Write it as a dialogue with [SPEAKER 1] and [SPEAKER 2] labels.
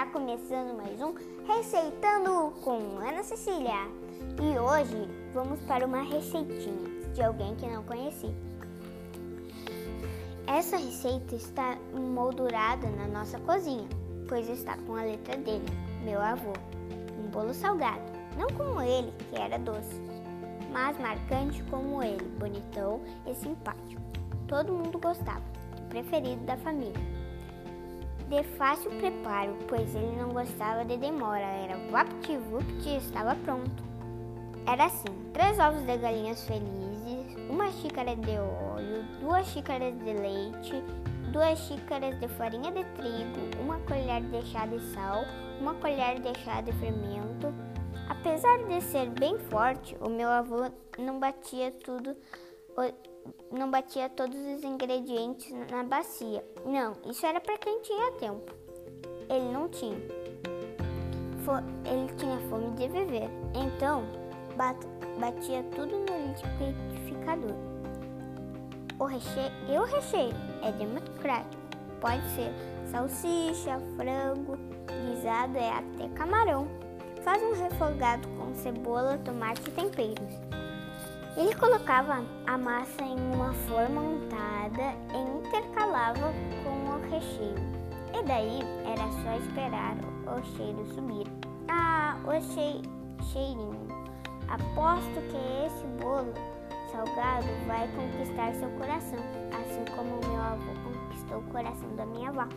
[SPEAKER 1] Está começando mais um Receitando com Ana Cecília. E hoje vamos para uma receitinha de alguém que não conheci. Essa receita está moldurada na nossa cozinha, pois está com a letra dele, meu avô. Um bolo salgado, não como ele, que era doce, mas marcante como ele, bonitão e simpático. Todo mundo gostava, preferido da família de fácil preparo, pois ele não gostava de demora, era vapt-vupt e estava pronto. Era assim: três ovos de galinhas felizes, uma xícara de óleo, duas xícaras de leite, duas xícaras de farinha de trigo, uma colher de chá de sal, uma colher de chá de fermento. Apesar de ser bem forte, o meu avô não batia tudo não batia todos os ingredientes na bacia. Não, isso era para quem tinha tempo. Ele não tinha. Ele tinha fome de viver. Então, batia tudo no liquidificador. O recheio, e o recheio é democrático. Pode ser salsicha, frango, guisado é até camarão. Faz um refogado com cebola, tomate e temperos. Ele colocava a massa em uma forma untada e intercalava com o recheio. E daí era só esperar o cheiro subir. Ah, o che cheirinho. Aposto que esse bolo salgado vai conquistar seu coração, assim como meu avô conquistou o coração da minha avó.